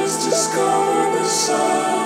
just discover the sun.